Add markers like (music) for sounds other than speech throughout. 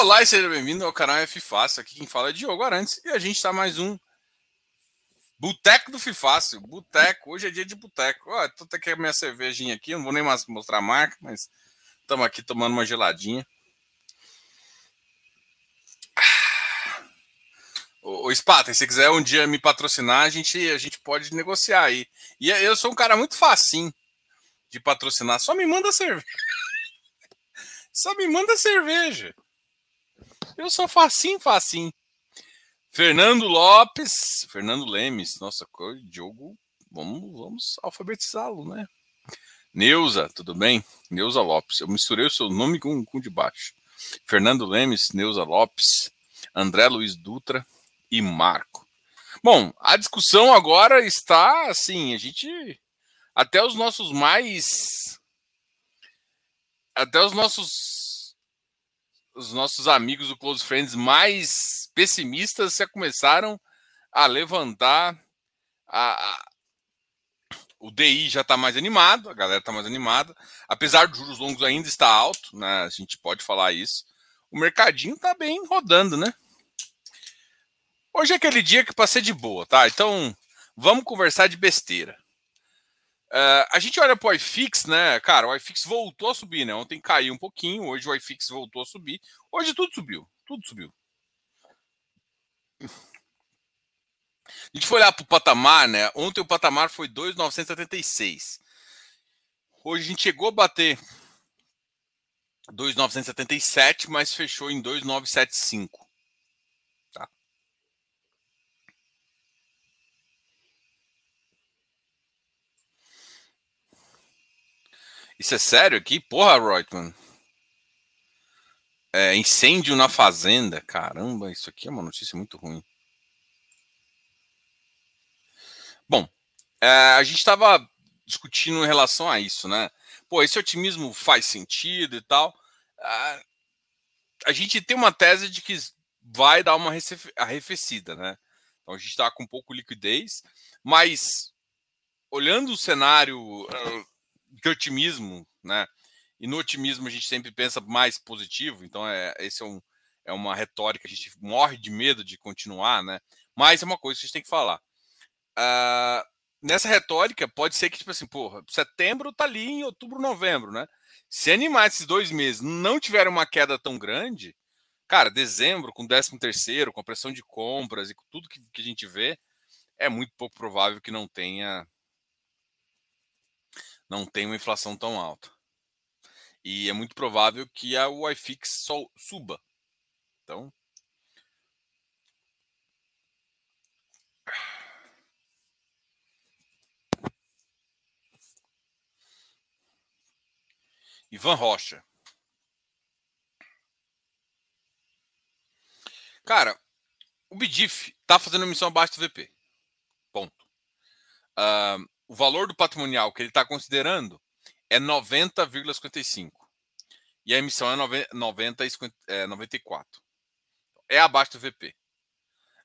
Olá e seja bem-vindo ao canal F Fácil. Aqui quem fala é Diogo Arantes e a gente está mais um Boteco do Fifácil. Boteco, hoje é dia de boteco. Ó, tô aqui a minha cervejinha aqui, não vou nem mais mostrar a marca, mas estamos aqui tomando uma geladinha. Ô, ô se quiser um dia me patrocinar, a gente, a gente pode negociar aí. E eu sou um cara muito facinho de patrocinar. Só me manda cerveja. (laughs) Só me manda cerveja. Eu sou facinho, facinho. Fernando Lopes, Fernando Lemes, nossa, Diogo, vamos, vamos alfabetizá-lo, né? Neuza, tudo bem? Neuza Lopes, eu misturei o seu nome com, com de baixo. Fernando Lemes, Neuza Lopes, André Luiz Dutra e Marco. Bom, a discussão agora está assim, a gente até os nossos mais até os nossos os nossos amigos do Close Friends mais pessimistas já começaram a levantar a, a o DI já está mais animado, a galera está mais animada, apesar dos juros longos ainda estar alto, né? A gente pode falar isso. O mercadinho está bem rodando, né? Hoje é aquele dia que passei de boa, tá? Então vamos conversar de besteira. Uh, a gente olha para o iFix, né? Cara, o iFix voltou a subir, né? Ontem caiu um pouquinho, hoje o iFix voltou a subir. Hoje tudo subiu, tudo subiu. A gente foi olhar para o patamar, né? Ontem o patamar foi 2,976. Hoje a gente chegou a bater 2,977, mas fechou em 2,975. Isso é sério aqui? Porra, Reutemann. É, incêndio na fazenda. Caramba, isso aqui é uma notícia muito ruim. Bom, é, a gente estava discutindo em relação a isso, né? Pô, esse otimismo faz sentido e tal. A, a gente tem uma tese de que vai dar uma arrefecida, né? Então a gente está com pouco liquidez, mas olhando o cenário de otimismo, né? E no otimismo a gente sempre pensa mais positivo, então é, esse é, um, é uma retórica, a gente morre de medo de continuar, né? Mas é uma coisa que a gente tem que falar. Uh, nessa retórica, pode ser que, tipo assim, porra, setembro tá ali em outubro, novembro, né? Se animar esses dois meses não tiverem uma queda tão grande, cara, dezembro, com 13 terceiro, com a pressão de compras e com tudo que, que a gente vê, é muito pouco provável que não tenha não tem uma inflação tão alta. E é muito provável que a iFix suba. Então. Ivan Rocha. Cara, o BDIF está fazendo emissão abaixo do VP. Ponto. Uh, o valor do patrimonial que ele está considerando é 90,55. E a emissão é 90, é 94. É abaixo do VP.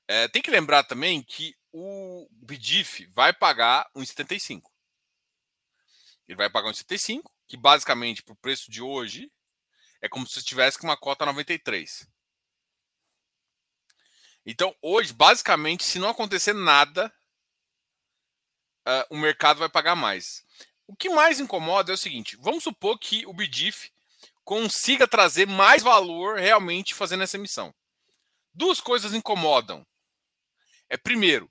É, tem que lembrar também que o BDIF vai pagar 1,75. Ele vai pagar 1,75, que basicamente, para o preço de hoje, é como se tivesse com uma cota 93. Então, hoje, basicamente, se não acontecer nada, uh, o mercado vai pagar mais. O que mais incomoda é o seguinte: vamos supor que o BDIF consiga trazer mais valor realmente fazendo essa emissão. Duas coisas incomodam. É primeiro,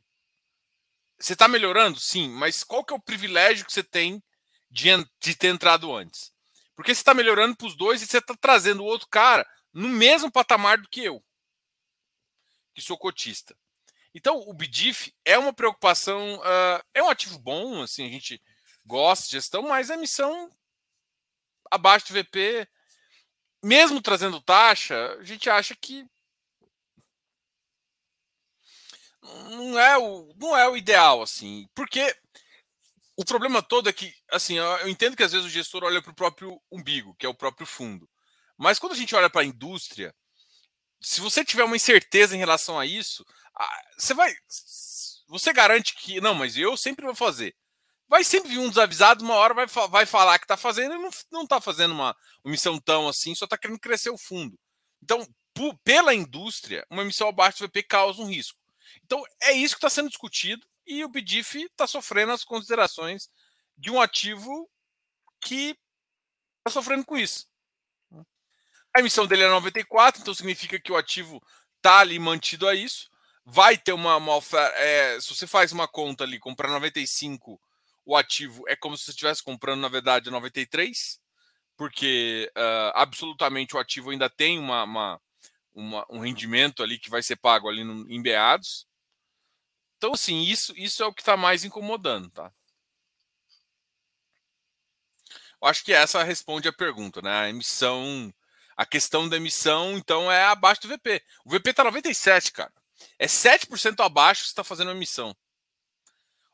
você está melhorando? Sim, mas qual que é o privilégio que você tem de, de ter entrado antes? Porque você está melhorando para os dois e você está trazendo o outro cara no mesmo patamar do que eu, que sou cotista. Então, o BDIF é uma preocupação, uh, é um ativo bom, assim, a gente gosta de gestão, mas a emissão abaixo do VP, mesmo trazendo taxa, a gente acha que não é o, não é o ideal, assim, porque o problema todo é que, assim, eu entendo que às vezes o gestor olha para o próprio umbigo, que é o próprio fundo, mas quando a gente olha para a indústria, se você tiver uma incerteza em relação a isso, você vai. Você garante que. Não, mas eu sempre vou fazer. Vai sempre vir um desavisado, uma hora vai, vai falar que está fazendo e não, não tá fazendo uma, uma missão tão assim, só está querendo crescer o fundo. Então, pela indústria, uma emissão abaixo do VP causa um risco. Então, é isso que está sendo discutido e o BDIF está sofrendo as considerações de um ativo que está sofrendo com isso. A emissão dele é 94, então significa que o ativo está ali mantido a isso. Vai ter uma, uma oferta. É, se você faz uma conta ali, comprar 95, o ativo é como se você estivesse comprando, na verdade, 93, porque uh, absolutamente o ativo ainda tem uma, uma, uma, um rendimento ali que vai ser pago ali no, em beados. Então, assim, isso, isso é o que está mais incomodando, tá? Eu acho que essa responde a pergunta, né? A emissão, a questão da emissão, então, é abaixo do VP. O VP está 97, cara. É 7% abaixo que você está fazendo emissão.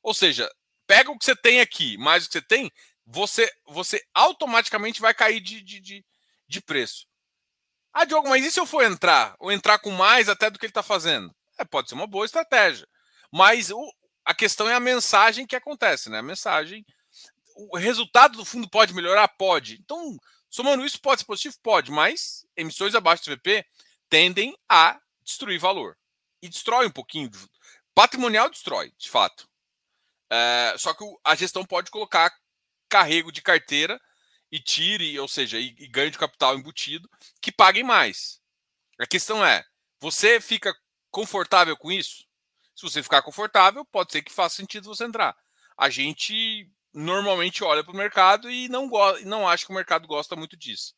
Ou seja, pega o que você tem aqui, mais o que você tem, você, você automaticamente vai cair de, de, de, de preço. Ah, Diogo, mas e se eu for entrar? Ou entrar com mais até do que ele está fazendo? É, pode ser uma boa estratégia. Mas o, a questão é a mensagem que acontece, né? A mensagem. O resultado do fundo pode melhorar? Pode. Então, somando isso, pode ser positivo? Pode, mas emissões abaixo do VP tendem a destruir valor. E destrói um pouquinho. Patrimonial destrói, de fato. É, só que a gestão pode colocar carrego de carteira e tire, ou seja, e, e ganho de capital embutido, que paguem mais. A questão é: você fica confortável com isso? Se você ficar confortável, pode ser que faça sentido você entrar. A gente normalmente olha para o mercado e não, não acha que o mercado gosta muito disso.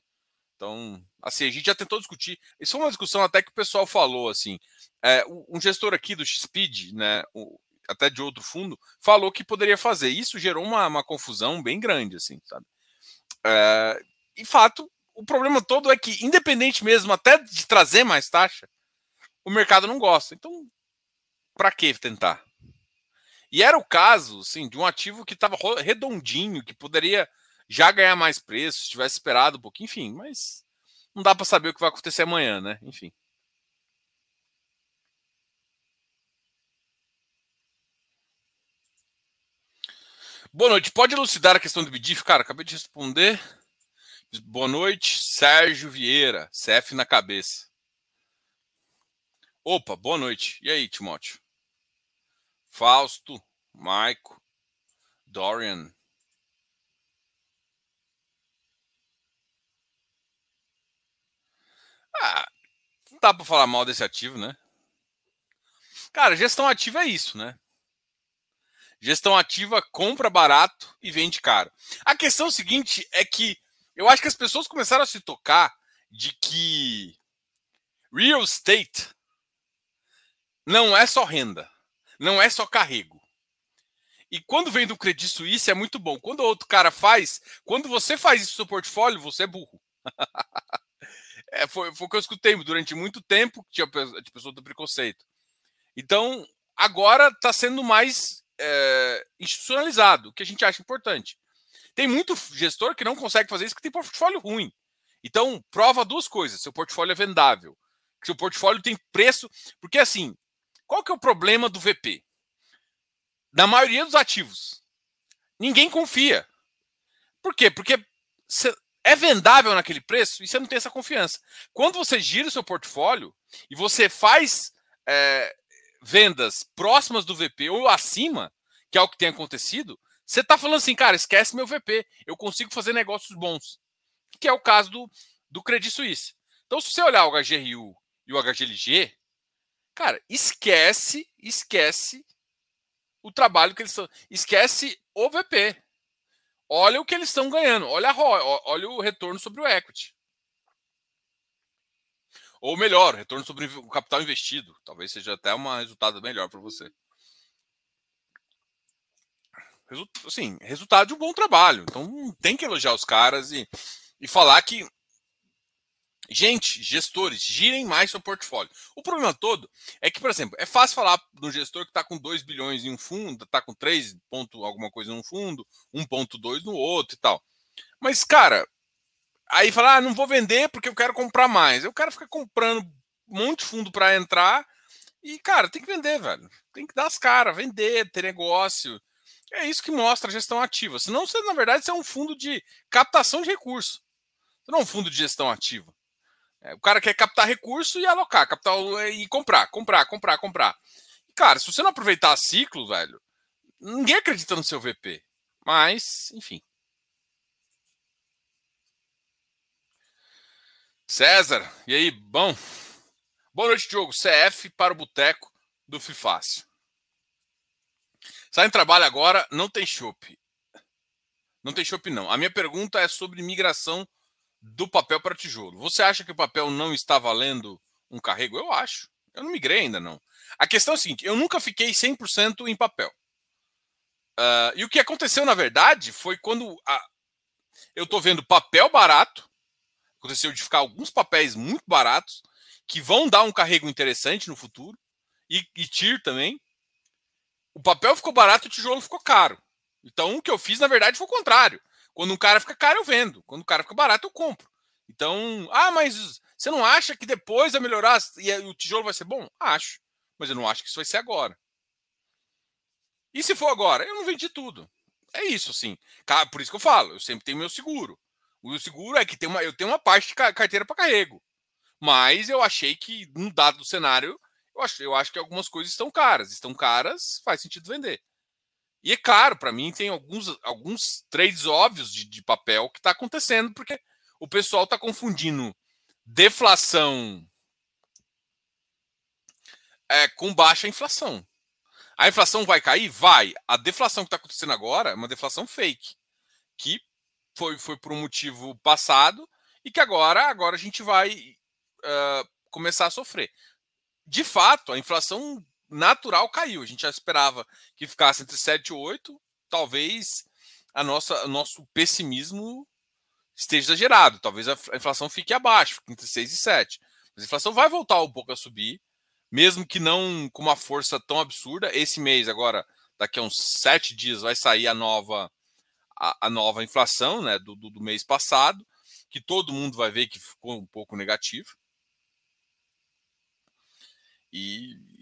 Então, assim, a gente já tentou discutir. Isso foi uma discussão até que o pessoal falou, assim. É, um gestor aqui do XPID, né, até de outro fundo, falou que poderia fazer. Isso gerou uma, uma confusão bem grande, assim, sabe? É, e fato, o problema todo é que, independente mesmo até de trazer mais taxa, o mercado não gosta. Então, para que tentar? E era o caso, sim, de um ativo que estava redondinho, que poderia já ganhar mais preço, se tivesse esperado um pouquinho, enfim, mas não dá para saber o que vai acontecer amanhã, né? Enfim. Boa noite. Pode elucidar a questão do BDIF? Cara, acabei de responder. Boa noite, Sérgio Vieira, CF na cabeça. Opa, boa noite. E aí, Timóteo? Fausto, Maico, Dorian. Ah, não dá para falar mal desse ativo, né? Cara, gestão ativa é isso, né? Gestão ativa compra barato e vende caro. A questão seguinte é que eu acho que as pessoas começaram a se tocar de que real estate não é só renda não é só carrego. E quando vem do Credit Suisse é muito bom. Quando outro cara faz, quando você faz isso no seu portfólio, você é burro. (laughs) é, foi, foi o que eu escutei durante muito tempo, que tinha pessoa do preconceito. Então, agora está sendo mais é, institucionalizado, o que a gente acha importante. Tem muito gestor que não consegue fazer isso, que tem portfólio ruim. Então, prova duas coisas: seu portfólio é vendável, seu portfólio tem preço. Porque, assim, qual que é o problema do VP? Na maioria dos ativos, ninguém confia. Por quê? Porque é vendável naquele preço e você não tem essa confiança. Quando você gira o seu portfólio e você faz é, vendas próximas do VP ou acima, que é o que tem acontecido, você está falando assim, cara, esquece meu VP, eu consigo fazer negócios bons. Que é o caso do, do Credit Suisse. Então, se você olhar o HGRU e o HGLG, Cara, esquece, esquece o trabalho que eles estão. Esquece o VP. Olha o que eles estão ganhando. Olha, a, olha o retorno sobre o equity. Ou melhor, retorno sobre o capital investido. Talvez seja até um resultado melhor para você. Resu assim, resultado de um bom trabalho. Então tem que elogiar os caras e, e falar que Gente, gestores, girem mais seu portfólio. O problema todo é que, por exemplo, é fácil falar do gestor que está com 2 bilhões em um fundo, está com 3 ponto alguma coisa em um fundo, 1.2 no outro e tal. Mas, cara, aí falar, ah, não vou vender porque eu quero comprar mais. Eu quero ficar comprando um monte de fundo para entrar e, cara, tem que vender, velho. Tem que dar as caras, vender, ter negócio. É isso que mostra a gestão ativa. Senão, você, na verdade, você é um fundo de captação de recursos. Você não é um fundo de gestão ativa. É, o cara quer captar recurso e alocar, captar e comprar, comprar, comprar, comprar. Cara, se você não aproveitar ciclo, velho, ninguém acredita no seu VP. Mas, enfim. César, e aí, bom? Boa noite, Diogo. CF para o boteco do Fifácio. Sai em trabalho agora, não tem chopp. Não tem chopp, não. A minha pergunta é sobre migração do papel para tijolo. Você acha que o papel não está valendo um carrego? Eu acho. Eu não migrei ainda, não. A questão é a seguinte: eu nunca fiquei 100% em papel. Uh, e o que aconteceu, na verdade, foi quando a... eu estou vendo papel barato. Aconteceu de ficar alguns papéis muito baratos, que vão dar um carrego interessante no futuro. E, e TIR também. O papel ficou barato, o tijolo ficou caro. Então, o que eu fiz, na verdade, foi o contrário. Quando um cara fica caro, eu vendo. Quando o cara fica barato, eu compro. Então, ah, mas você não acha que depois vai melhorar e o tijolo vai ser bom? Acho. Mas eu não acho que isso vai ser agora. E se for agora? Eu não vendi tudo. É isso, assim. Por isso que eu falo, eu sempre tenho meu seguro. O seguro é que tem uma, eu tenho uma parte de carteira para carrego. Mas eu achei que, no dado cenário, eu acho, eu acho que algumas coisas estão caras. Estão caras, faz sentido vender. E é caro, para mim, tem alguns, alguns trades óbvios de, de papel que está acontecendo, porque o pessoal está confundindo deflação é, com baixa inflação. A inflação vai cair? Vai. A deflação que está acontecendo agora é uma deflação fake, que foi, foi por um motivo passado e que agora, agora a gente vai uh, começar a sofrer. De fato, a inflação natural caiu. A gente já esperava que ficasse entre 7 e 8. Talvez a nossa, nosso pessimismo esteja exagerado. Talvez a inflação fique abaixo, entre 6 e 7. Mas a inflação vai voltar um pouco a subir, mesmo que não com uma força tão absurda. Esse mês, agora, daqui a uns 7 dias, vai sair a nova, a, a nova inflação né, do, do, do mês passado, que todo mundo vai ver que ficou um pouco negativo. E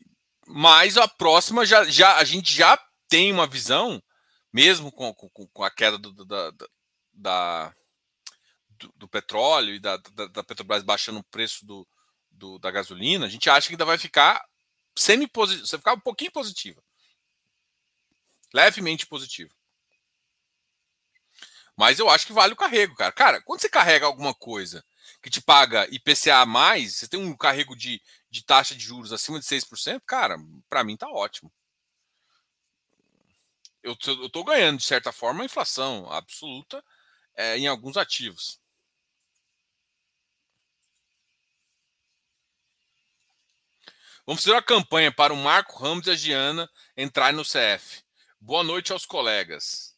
mas a próxima já, já a gente já tem uma visão, mesmo com, com, com a queda do, da, da do, do, petróleo e da, da, da, Petrobras baixando o preço do, do, da gasolina, a gente acha que ainda vai ficar semi positivo, vai ficar um pouquinho positiva. Levemente positivo. Mas eu acho que vale o carrego, cara. Cara, quando você carrega alguma coisa que te paga IPCA mais, você tem um carrego de, de taxa de juros acima de 6%, cara, para mim tá ótimo. Eu estou ganhando, de certa forma, a inflação absoluta é, em alguns ativos. Vamos fazer uma campanha para o Marco Ramos e a Giana entrar no CF. Boa noite aos colegas.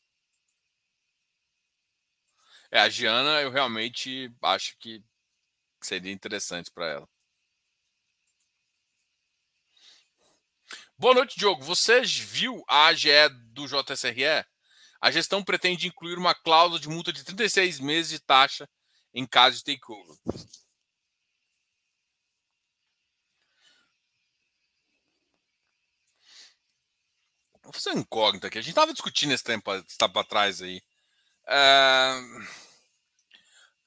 É, a Giana, eu realmente acho que seria interessante para ela. Boa noite, Diogo. Você viu a AGE do JSRE? A gestão pretende incluir uma cláusula de multa de 36 meses de taxa em caso de takeover. Vou fazer uma incógnita aqui. A gente estava discutindo esse tempo, esse tempo atrás aí. É...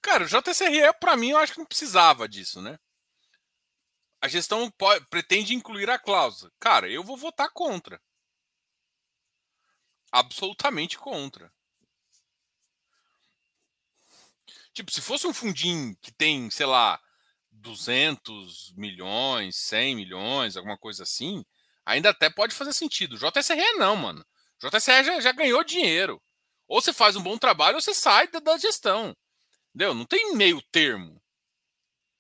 Cara, o JSRE, para mim, eu acho que não precisava disso, né? A gestão pode, pretende incluir a cláusula. Cara, eu vou votar contra. Absolutamente contra. Tipo, se fosse um fundinho que tem, sei lá, 200 milhões, 100 milhões, alguma coisa assim, ainda até pode fazer sentido. JSRE não, mano. JSRE já, já ganhou dinheiro. Ou você faz um bom trabalho ou você sai da, da gestão. Entendeu? Não tem meio termo.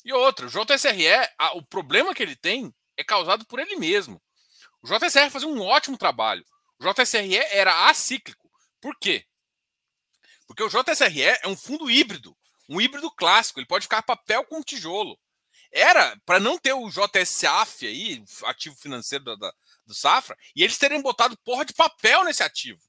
E outra, o JSRE, a, o problema que ele tem é causado por ele mesmo. O JSRE fazia um ótimo trabalho. O JSRE era acíclico. Por quê? Porque o JSRE é um fundo híbrido, um híbrido clássico. Ele pode ficar papel com tijolo. Era para não ter o JSAF aí, ativo financeiro da, da, do Safra, e eles terem botado porra de papel nesse ativo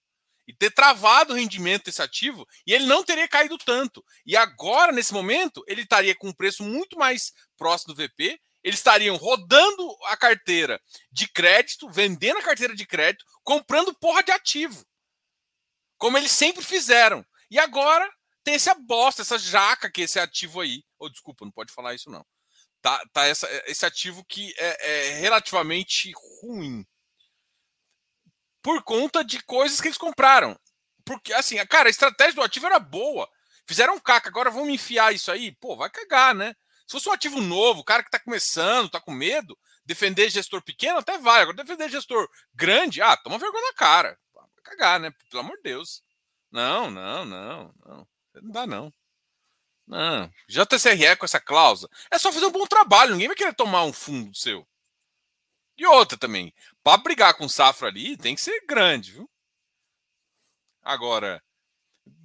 e ter travado o rendimento desse ativo e ele não teria caído tanto. E agora, nesse momento, ele estaria com um preço muito mais próximo do VP, eles estariam rodando a carteira de crédito, vendendo a carteira de crédito, comprando porra de ativo. Como eles sempre fizeram. E agora tem essa bosta, essa jaca que é esse ativo aí. Ou oh, desculpa, não pode falar isso não. tá, tá essa, esse ativo que é, é relativamente ruim por conta de coisas que eles compraram. Porque, assim, cara, a estratégia do ativo era boa. Fizeram caca, agora vamos enfiar isso aí? Pô, vai cagar, né? Se fosse um ativo novo, cara que tá começando, tá com medo, defender gestor pequeno até vai. Agora, defender gestor grande, ah, toma vergonha na cara. Vai cagar, né? Pelo amor de Deus. Não, não, não, não. Não dá, não. Não. JCRE com essa cláusula. É só fazer um bom trabalho. Ninguém vai querer tomar um fundo seu. E outra também. Para brigar com safra ali, tem que ser grande, viu? Agora,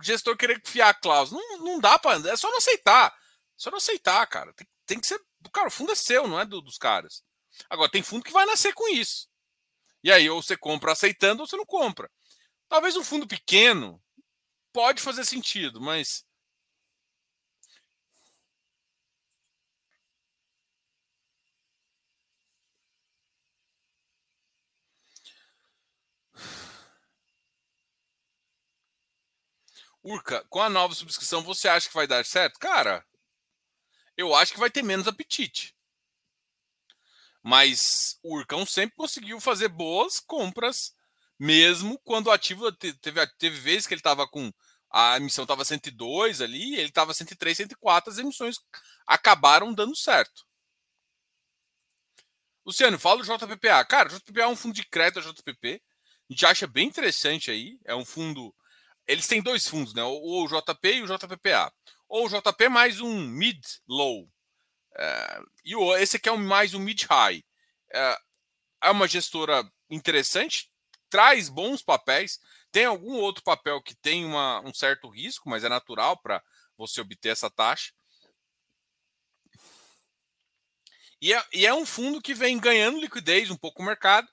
gestor querer fiar a cláusula. Não, não dá para. É só não aceitar. Só não aceitar, cara. Tem, tem, que ser. Cara, o fundo é seu, não é do, dos caras. Agora, tem fundo que vai nascer com isso. E aí, ou você compra aceitando, ou você não compra. Talvez um fundo pequeno pode fazer sentido, mas. Urca, com a nova subscrição, você acha que vai dar certo? Cara, eu acho que vai ter menos apetite. Mas o Urcão sempre conseguiu fazer boas compras, mesmo quando o ativo teve, teve vezes que ele estava com. A emissão estava 102 ali, ele estava 103, 104, as emissões acabaram dando certo. Luciano, fala do JPPA. Cara, o JPPA é um fundo de crédito da JPP. A gente acha bem interessante aí. É um fundo. Eles têm dois fundos, né? O JP e o JPPA ou JP mais um mid-low. É, e o, esse aqui é um, mais um mid-high. É, é uma gestora interessante, traz bons papéis. Tem algum outro papel que tem uma, um certo risco, mas é natural para você obter essa taxa. E é, e é, um fundo que vem ganhando liquidez um pouco no mercado.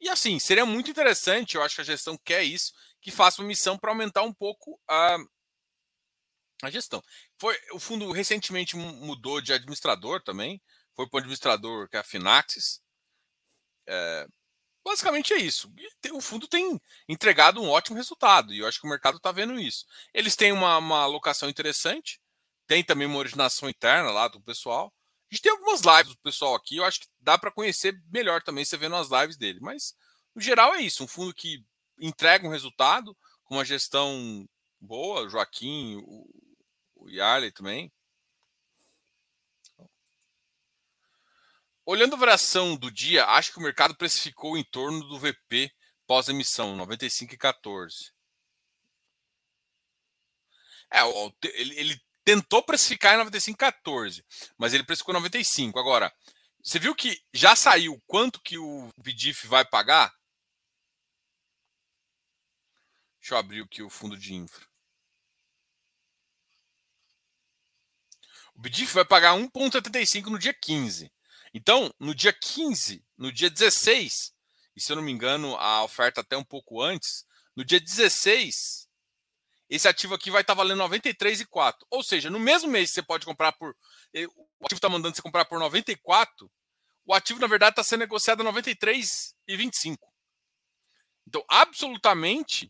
E assim, seria muito interessante, eu acho que a gestão quer isso, que faça uma missão para aumentar um pouco a, a gestão. Foi, o fundo recentemente mudou de administrador também. Foi para o administrador que é a Finaxis. É, basicamente é isso. O fundo tem entregado um ótimo resultado. E eu acho que o mercado está vendo isso. Eles têm uma, uma alocação interessante. Tem também uma originação interna lá do pessoal. A gente tem algumas lives do pessoal aqui. Eu acho que dá para conhecer melhor também você vendo as lives dele. Mas, no geral, é isso. Um fundo que entrega um resultado com uma gestão boa. Joaquim, o o Yarley também. Olhando a variação do dia, acho que o mercado precificou em torno do VP pós-emissão, 95,14. É, ele, ele tentou precificar em 95,14, mas ele precificou 95. Agora, você viu que já saiu quanto que o BDIF vai pagar? Deixa eu abrir aqui o fundo de infra. O BDIF vai pagar 1,75 no dia 15. Então, no dia 15, no dia 16, e se eu não me engano, a oferta até um pouco antes, no dia 16, esse ativo aqui vai estar valendo 93,4. Ou seja, no mesmo mês você pode comprar por. Eh, o ativo está mandando você comprar por 94, o ativo, na verdade, está sendo negociado a 93,25. Então, absolutamente,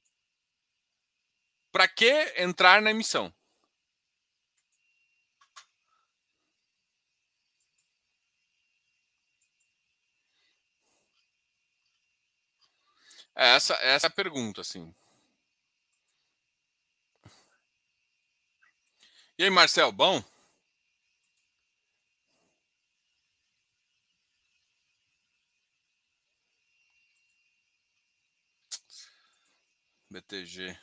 para que entrar na emissão? É, essa, essa é a pergunta, assim. E aí, Marcel, bom? BTG.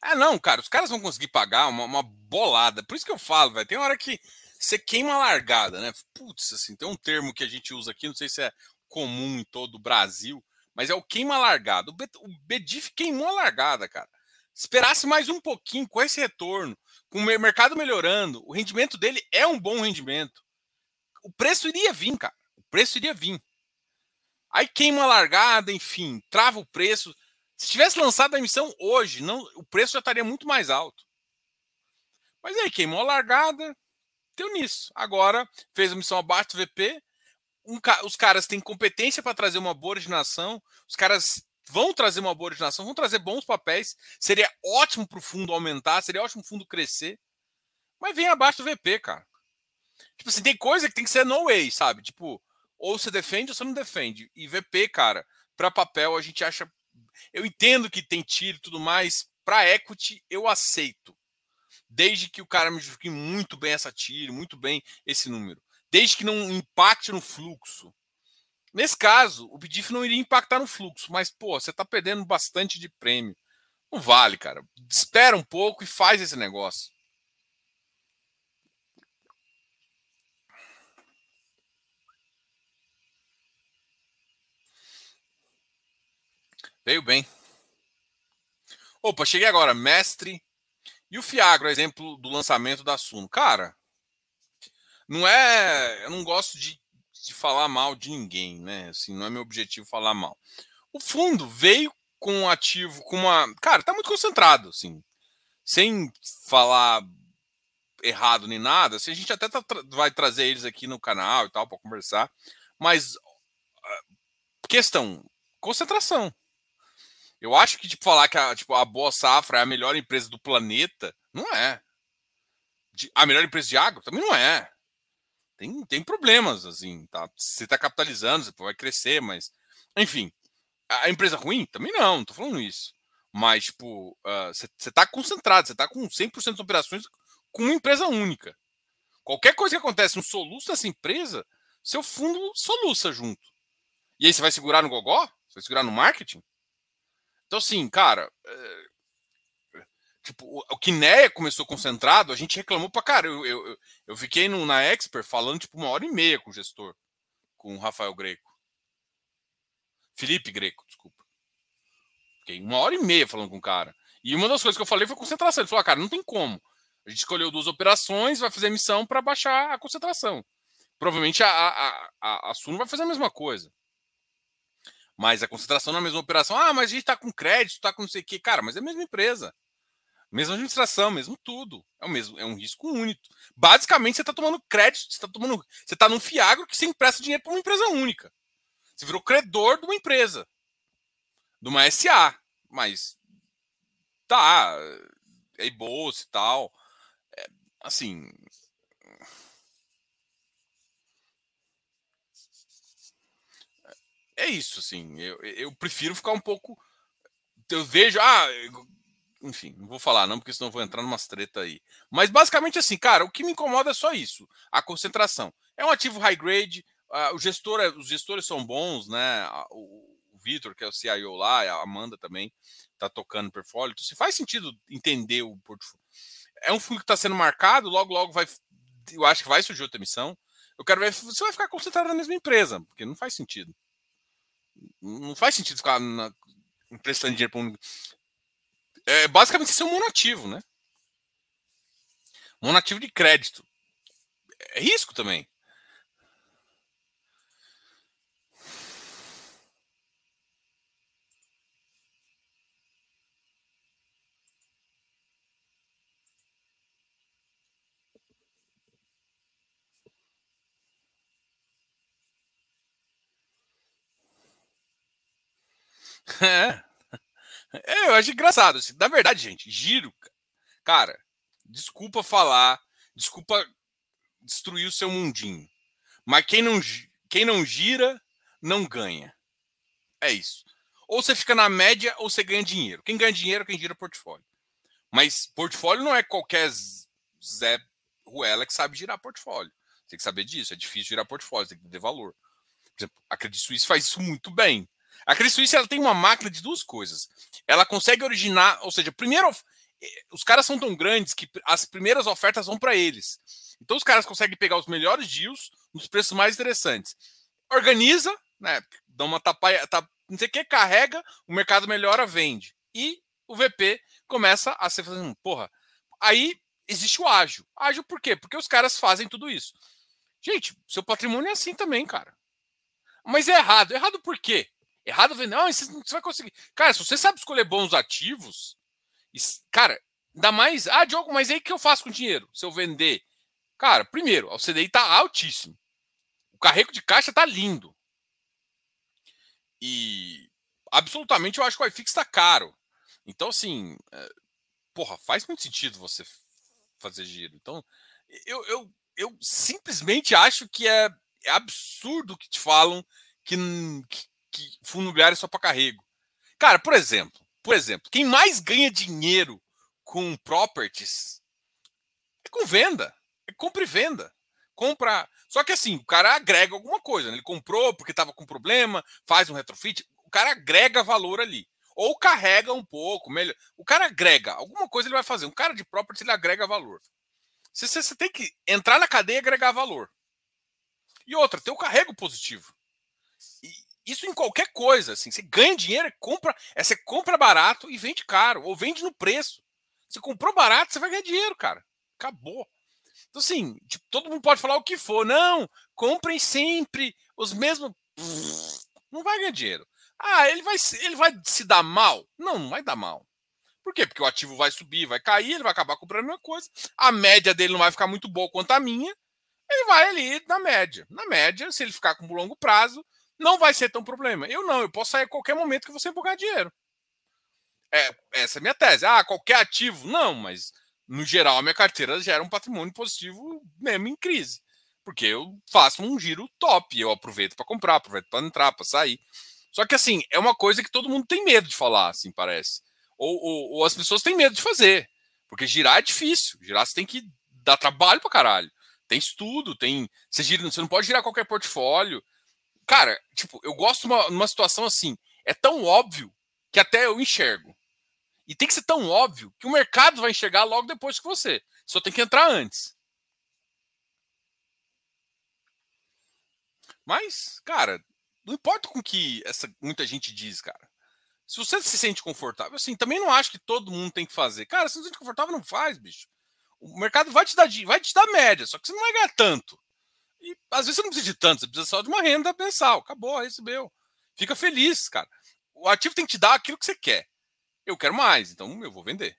Ah, não, cara, os caras vão conseguir pagar uma, uma bolada. Por isso que eu falo, velho. Tem hora que você queima a largada, né? Putz, assim, tem um termo que a gente usa aqui, não sei se é comum em todo o Brasil, mas é o queima largada. O Bedif queimou a largada, cara. Esperasse mais um pouquinho com esse retorno, com o mercado melhorando, o rendimento dele é um bom rendimento. O preço iria vir, cara. O preço iria vir. Aí queima a largada, enfim, trava o preço. Se tivesse lançado a emissão hoje, não, o preço já estaria muito mais alto. Mas aí queimou a largada, deu nisso. Agora fez a emissão abaixo do VP, um, os caras têm competência para trazer uma boa originação, os caras vão trazer uma boa originação, vão trazer bons papéis. Seria ótimo para o fundo aumentar, seria ótimo o fundo crescer. Mas vem abaixo do VP, cara. Tipo assim, tem coisa que tem que ser no way, sabe? Tipo, ou você defende ou você não defende. E VP, cara, para papel a gente acha. Eu entendo que tem tiro e tudo mais. Para equity, eu aceito. Desde que o cara me justifique muito bem essa tiro, muito bem esse número. Desde que não impacte no fluxo. Nesse caso, o BDIF não iria impactar no fluxo, mas, pô, você está perdendo bastante de prêmio. Não vale, cara. Espera um pouco e faz esse negócio. Veio bem. Opa, cheguei agora. Mestre. E o Fiagro, exemplo do lançamento da Suno. Cara, não é. Eu não gosto de, de falar mal de ninguém, né? Assim, não é meu objetivo falar mal. O fundo veio com um ativo, com uma. Cara, tá muito concentrado, assim. Sem falar errado nem nada. Assim, a gente até tá, vai trazer eles aqui no canal e tal para conversar. Mas. Ah, questão: concentração. Eu acho que tipo, falar que a, tipo, a Boa Safra é a melhor empresa do planeta, não é. De, a melhor empresa de agro também não é. Tem, tem problemas, assim, tá? Você está capitalizando, você vai crescer, mas. Enfim. A empresa ruim? Também não, não tô falando isso. Mas, tipo, você uh, está concentrado, você está com 100% das operações com uma empresa única. Qualquer coisa que acontece no soluço dessa empresa, seu fundo soluça junto. E aí você vai segurar no gogó? Você vai segurar no marketing? Então, assim, cara, é... tipo, o Kineia começou concentrado, a gente reclamou pra cara. Eu, eu, eu fiquei no, na Expert falando, tipo, uma hora e meia com o gestor, com o Rafael Greco. Felipe Greco, desculpa. Fiquei uma hora e meia falando com o cara. E uma das coisas que eu falei foi concentração. Ele falou, ah, cara, não tem como. A gente escolheu duas operações, vai fazer missão para baixar a concentração. Provavelmente a, a, a, a Suno vai fazer a mesma coisa. Mas a concentração na mesma operação, ah, mas a gente está com crédito, está com não sei o quê. Cara, mas é a mesma empresa. Mesma administração, mesmo tudo. É o mesmo, é um risco único. Basicamente, você está tomando crédito, você está tomando. Você está num fiagro que você empresta dinheiro para uma empresa única. Você virou credor de uma empresa. De uma SA. Mas tá. É bolsa e tal. É, assim, é isso, assim. Eu, eu prefiro ficar um pouco. Eu vejo. Ah, enfim, não vou falar não, porque senão vou entrar numa treta aí. Mas basicamente assim, cara, o que me incomoda é só isso: a concentração. É um ativo high grade, uh, o gestor, é, os gestores são bons, né? O, o Vitor, que é o CIO lá, a Amanda também tá tocando portfólio. Então, se faz sentido entender o portfólio. É um fundo que está sendo marcado, logo, logo vai. Eu acho que vai surgir outra emissão. Eu quero ver se você vai ficar concentrado na mesma empresa, porque não faz sentido. Não faz sentido ficar na, emprestando dinheiro para um. É basicamente ser um monativo, né? Monativo de crédito. É risco também. (laughs) É. é. Eu acho engraçado. Assim. Na verdade, gente, giro. Cara, desculpa falar, desculpa destruir o seu mundinho. Mas quem não, quem não gira, não ganha. É isso. Ou você fica na média ou você ganha dinheiro. Quem ganha dinheiro é quem gira portfólio. Mas portfólio não é qualquer Zé Ruela que sabe girar portfólio. Tem que saber disso. É difícil girar portfólio, tem que ter valor. Por exemplo, a Credit Suisse faz isso muito bem. A Credit Suisse ela tem uma máquina de duas coisas. Ela consegue originar, ou seja, primeiro eh, os caras são tão grandes que as primeiras ofertas vão para eles. Então os caras conseguem pegar os melhores deals nos preços mais interessantes. Organiza, né, dá uma tapaia, não sei o que, carrega, o mercado melhora, vende. E o VP começa a ser fazendo, porra. Aí existe o ágil. Ágil por quê? Porque os caras fazem tudo isso. Gente, seu patrimônio é assim também, cara. Mas é errado. Errado por quê? Errado vender. Não, você não vai conseguir. Cara, se você sabe escolher bons ativos, cara, ainda mais. Ah, Diogo, mas aí que eu faço com o dinheiro? Se eu vender. Cara, primeiro, o CDI tá altíssimo. O carrego de caixa tá lindo. E absolutamente eu acho que o iFix tá caro. Então, assim, é, porra, faz muito sentido você fazer giro. Então, eu, eu, eu simplesmente simplesmente acho que é, é absurdo que te falam que, que, que fundo imobiliário é só para carrego. Cara, por exemplo, por exemplo, quem mais ganha dinheiro com properties é com venda, é compra e venda. Compra. Só que assim, o cara agrega alguma coisa. Né? Ele comprou porque estava com problema, faz um retrofit. O cara agrega valor ali. Ou carrega um pouco, melhor. O cara agrega, alguma coisa ele vai fazer. Um cara de property ele agrega valor. Você, você tem que entrar na cadeia e agregar valor. E outra, ter o carrego positivo. Isso em qualquer coisa, assim, você ganha dinheiro, compra, é você compra barato e vende caro, ou vende no preço. Você comprou barato, você vai ganhar dinheiro, cara. Acabou. Então, assim, tipo, todo mundo pode falar o que for. Não, comprem sempre os mesmos. Não vai ganhar dinheiro. Ah, ele vai, ele vai se dar mal? Não, não vai dar mal. Por quê? Porque o ativo vai subir, vai cair, ele vai acabar comprando a mesma coisa. A média dele não vai ficar muito boa quanto a minha. Ele vai ali na média. Na média, se ele ficar com longo prazo, não vai ser tão problema. Eu não, eu posso sair a qualquer momento que você ganhar dinheiro. É, essa é a minha tese. Ah, qualquer ativo? Não, mas no geral a minha carteira gera um patrimônio positivo mesmo em crise. Porque eu faço um giro top, eu aproveito para comprar, aproveito para entrar, para sair. Só que assim, é uma coisa que todo mundo tem medo de falar, assim, parece. Ou, ou, ou, as pessoas têm medo de fazer. Porque girar é difícil. Girar você tem que dar trabalho pra caralho. Tem estudo, tem. Você, gira, você não pode girar qualquer portfólio. Cara, tipo, eu gosto de uma, uma situação assim. É tão óbvio que até eu enxergo. E tem que ser tão óbvio que o mercado vai enxergar logo depois que você. Só tem que entrar antes. Mas, cara, não importa com que essa muita gente diz, cara. Se você se sente confortável, assim, também não acho que todo mundo tem que fazer. Cara, se não se sente confortável, não faz, bicho. O mercado vai te dar, vai te dar média, só que você não vai ganhar tanto. E às vezes você não precisa de tanto, você precisa só de uma renda mensal. Acabou, recebeu. Fica feliz, cara. O ativo tem que te dar aquilo que você quer. Eu quero mais, então eu vou vender.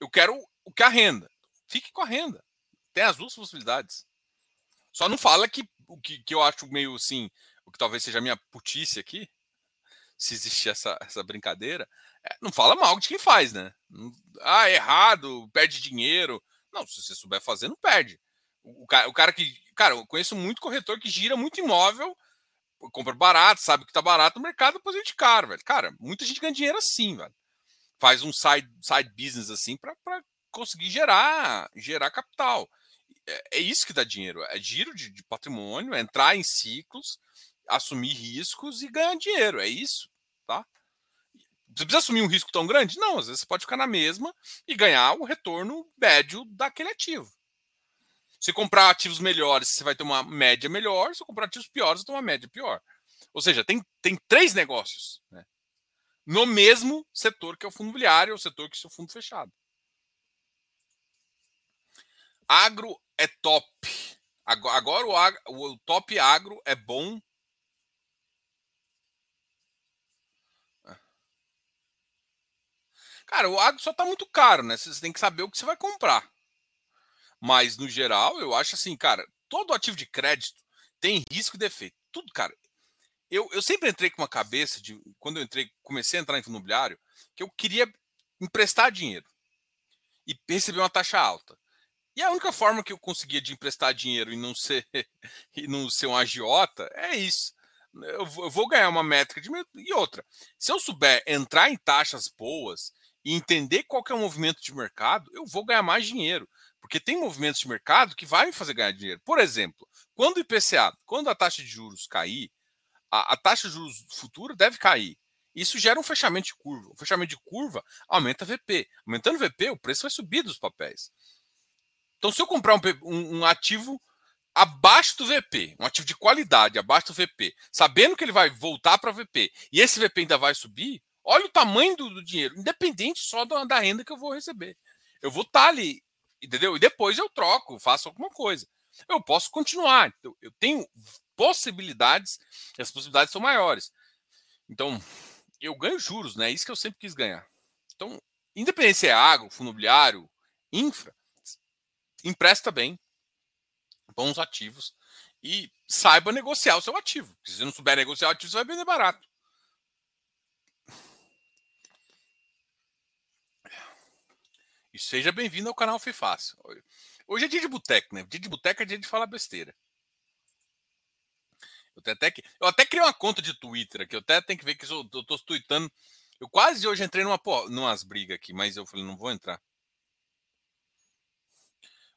Eu quero o que a renda. Fique com a renda. Tem as duas possibilidades. Só não fala que o que, que eu acho meio assim, o que talvez seja a minha putice aqui, (laughs) se existe essa, essa brincadeira, é, não fala mal de quem faz, né? Ah, errado, perde dinheiro. Não, se você souber fazer, não perde. O, cara, o cara que. Cara, eu conheço muito corretor que gira muito imóvel, compra barato, sabe que tá barato no mercado, depois vende caro, velho. Cara, muita gente ganha dinheiro assim, velho. Faz um side, side business assim para conseguir gerar, gerar capital. É, é, isso que dá dinheiro. É giro de, de patrimônio, é entrar em ciclos assumir riscos e ganhar dinheiro. É isso, tá? Você precisa assumir um risco tão grande? Não, às vezes você pode ficar na mesma e ganhar o retorno médio daquele ativo. Se comprar ativos melhores, você vai ter uma média melhor. Se comprar ativos piores, você ter uma média pior. Ou seja, tem, tem três negócios né? no mesmo setor que é o fundo imobiliário, o setor que é o fundo fechado. Agro é top. Agora o, agro, o top agro é bom Cara, o agro só tá muito caro, né? Você tem que saber o que você vai comprar. Mas, no geral, eu acho assim, cara, todo ativo de crédito tem risco e defeito. Tudo, cara. Eu, eu sempre entrei com uma cabeça de. Quando eu entrei, comecei a entrar em imobiliário, que eu queria emprestar dinheiro e receber uma taxa alta. E a única forma que eu conseguia de emprestar dinheiro e não ser (laughs) e não ser um agiota é isso. Eu vou ganhar uma métrica de e outra. Se eu souber entrar em taxas boas e entender qual é o movimento de mercado, eu vou ganhar mais dinheiro. Porque tem movimentos de mercado que vai me fazer ganhar dinheiro. Por exemplo, quando o IPCA, quando a taxa de juros cair, a, a taxa de juros futura deve cair. Isso gera um fechamento de curva. O fechamento de curva aumenta VP. Aumentando VP, o preço vai subir dos papéis. Então, se eu comprar um, um, um ativo abaixo do VP, um ativo de qualidade abaixo do VP, sabendo que ele vai voltar para VP e esse VP ainda vai subir, Olha o tamanho do, do dinheiro, independente só da, da, renda que eu vou receber. Eu vou estar tá ali, entendeu? E depois eu troco, faço alguma coisa. Eu posso continuar. Eu, eu tenho possibilidades, e as possibilidades são maiores. Então, eu ganho juros, né? Isso que eu sempre quis ganhar. Então, independente se é agro, fundo imobiliário, infra, empresta bem, bons ativos e saiba negociar o seu ativo. Se você não souber negociar o ativo, você vai vender barato. E seja bem-vindo ao canal Fifácil. Hoje é dia de boteco, né? Dia de boteco é dia de falar besteira. Eu até, que, eu até criei uma conta de Twitter aqui, eu até tenho que ver que eu, eu tô tweetando. Eu quase hoje entrei numa, numas brigas aqui, mas eu falei, não vou entrar.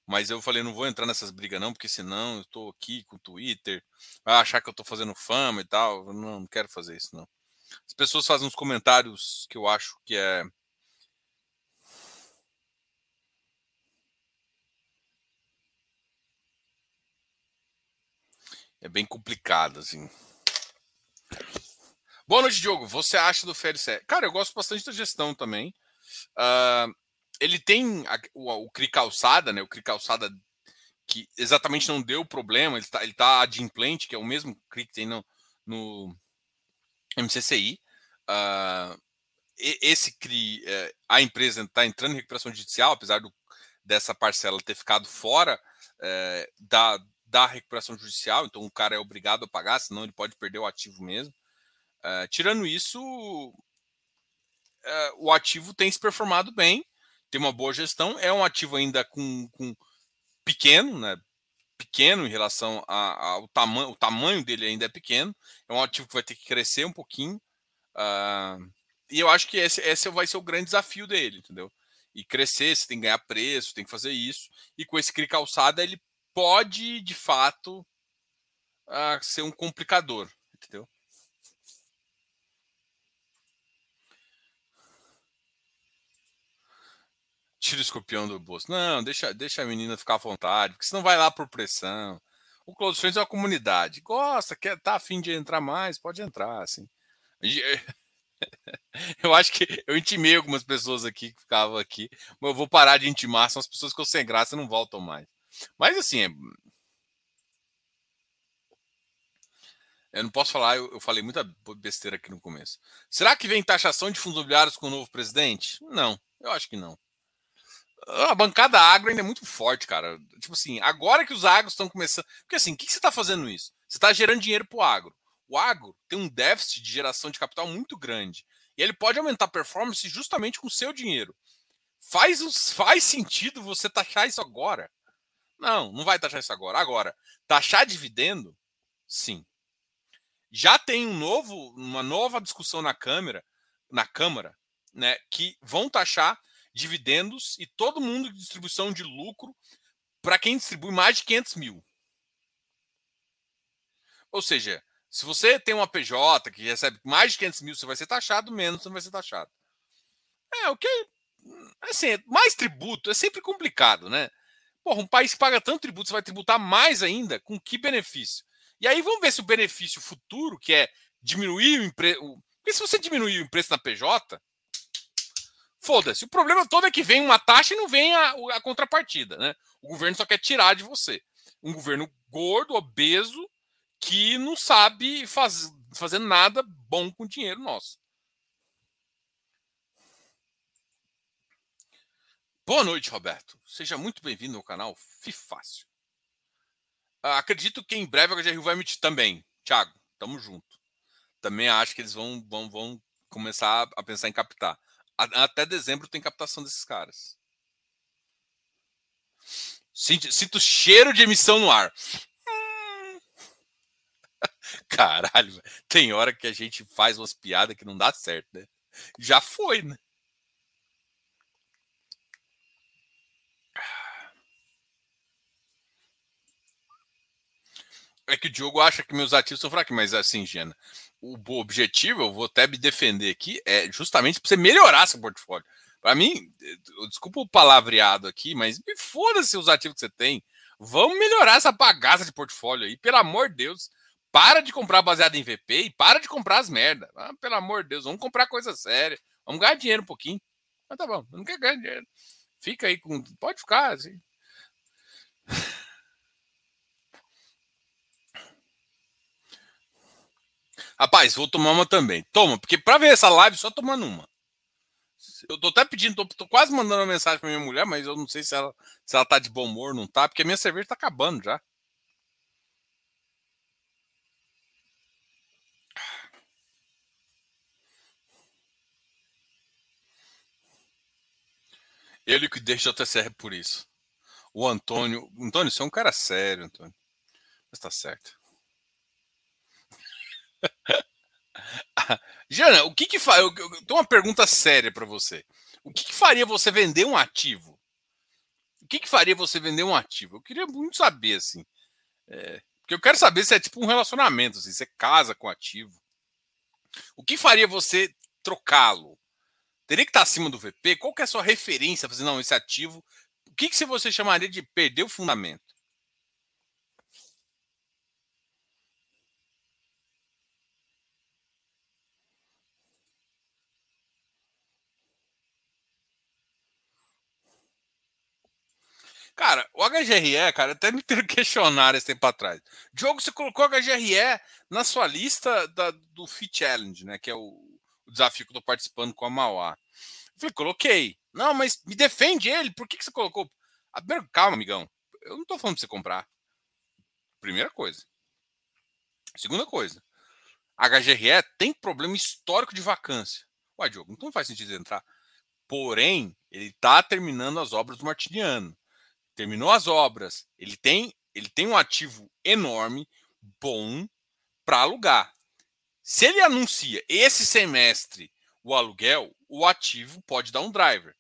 Mas eu falei, não vou entrar nessas brigas não, porque senão eu tô aqui com o Twitter, vai achar que eu tô fazendo fama e tal. Não, não quero fazer isso não. As pessoas fazem uns comentários que eu acho que é é bem complicado, assim. Boa noite, Diogo. Você acha do Félix? Cara, eu gosto bastante da gestão também. Uh, ele tem a, o, o CRI Calçada, né? O CRI Calçada que exatamente não deu problema, ele está ele tá adimplente, que é o mesmo CRI que tem no, no MCCI. Uh, ah, esse CRI, uh, a empresa está entrando em recuperação judicial, apesar do, dessa parcela ter ficado fora uh, da, da recuperação judicial, então o cara é obrigado a pagar, senão ele pode perder o ativo mesmo. Uh, tirando isso, uh, o ativo tem se performado bem, tem uma boa gestão, é um ativo ainda com, com pequeno, né? Pequeno em relação ao tamanho, o tamanho dele ainda é pequeno, é um ativo que vai ter que crescer um pouquinho. Uh, e eu acho que esse, esse vai ser o grande desafio dele, entendeu? E crescer, você tem que ganhar preço, tem que fazer isso. E com esse CRI calçada, ele pode, de fato, uh, ser um complicador, entendeu? Tira o escorpião do bolso. Não, deixa, deixa a menina ficar à vontade, porque senão vai lá por pressão. O Close Friends é uma comunidade. Gosta, quer, tá afim de entrar mais, pode entrar, assim. (laughs) Eu acho que eu intimei algumas pessoas aqui que ficavam aqui, mas eu vou parar de intimar, são as pessoas que eu sem graça não voltam mais. Mas assim, é... eu não posso falar, eu, falei muita besteira aqui no começo. Será que vem taxação de fundos imobiliários com o novo presidente? Não, eu acho que não. A bancada agro ainda é muito forte, cara. Tipo assim, agora que os agros estão começando. Porque assim, o que, que você está fazendo isso? Você está gerando dinheiro para o agro. O agro tem um déficit de geração de capital muito grande. E ele pode aumentar a performance justamente com o seu dinheiro. Faz, faz sentido você taxar isso agora. Não, não vai taxar isso agora. Agora, taxar dividendo, sim. Já tem um novo, uma nova discussão na Câmara, na Câmara, né, que vão taxar dividendos e todo mundo de distribuição de lucro para quem distribui mais de 500 mil. Ou seja, se você tem uma PJ que recebe mais de 500 mil, você vai ser taxado, menos você não vai ser taxado. É, o que. Assim, mais tributo é sempre complicado, né? Porra, um país que paga tanto tributo, você vai tributar mais ainda? Com que benefício? E aí vamos ver se o benefício futuro, que é diminuir o preço. Porque se você diminuir o preço na PJ, foda-se. O problema todo é que vem uma taxa e não vem a, a contrapartida, né? O governo só quer tirar de você. Um governo gordo, obeso, que não sabe faz, fazer nada bom com dinheiro nosso. Boa noite, Roberto. Seja muito bem-vindo ao canal Fifácil. Ah, acredito que em breve a HGRU vai emitir também. Thiago, tamo junto. Também acho que eles vão, vão, vão começar a pensar em captar. Até dezembro tem captação desses caras. Sinto, sinto cheiro de emissão no ar. (laughs) Caralho, tem hora que a gente faz umas piadas que não dá certo, né? Já foi, né? É que o Diogo acha que meus ativos são fracos, mas assim, Gena, o objetivo, eu vou até me defender aqui, é justamente para você melhorar seu portfólio. Para mim, desculpa o palavreado aqui, mas me foda-se os ativos que você tem. Vamos melhorar essa bagaça de portfólio aí, pelo amor de Deus. Para de comprar baseado em VP e para de comprar as merda. Ah, pelo amor de Deus, vamos comprar coisa séria. Vamos ganhar dinheiro um pouquinho. Mas tá bom, não quer ganhar dinheiro. Fica aí com. Pode ficar assim. Rapaz, vou tomar uma também. Toma, porque para ver essa live, só tomando uma. Eu tô até pedindo, tô, tô, quase mandando uma mensagem pra minha mulher, mas eu não sei se ela, se ela tá de bom humor ou não tá, porque a minha cerveja tá acabando já. Ele que deixa o TCR por isso. O Antônio. Antônio, você é um cara sério, Antônio. Mas tá certo. Jana, o que que faz? Eu, eu, tenho uma pergunta séria para você. O que, que, faria você vender um ativo? O que, que faria você vender um ativo? Eu queria muito saber, assim. É, porque eu quero saber se é tipo um relacionamento, assim, você casa com ativo. O que faria você trocá-lo? Teria que estar acima do VP? Qual que é a sua referência? Fazer, não, esse ativo. O que, que você chamaria de perder o fundamento? Cara, o HGRE, cara, até me (laughs) questionaram esse tempo atrás. Diogo, você colocou o HGRE na sua lista da, do Fit Challenge, né? Que é o, o, desafio que eu tô participando com a Mauá. Eu falei, coloquei. Não, mas me defende ele. Por que, que você colocou? Ah, calma, amigão. Eu não tô falando pra você comprar. Primeira coisa. Segunda coisa. HGRE tem problema histórico de vacância. Ué, Diogo, então não faz sentido entrar. Porém, ele está terminando as obras do Martiniano terminou as obras, ele tem, ele tem um ativo enorme, bom, para alugar. Se ele anuncia esse semestre o aluguel, o ativo pode dar um driver.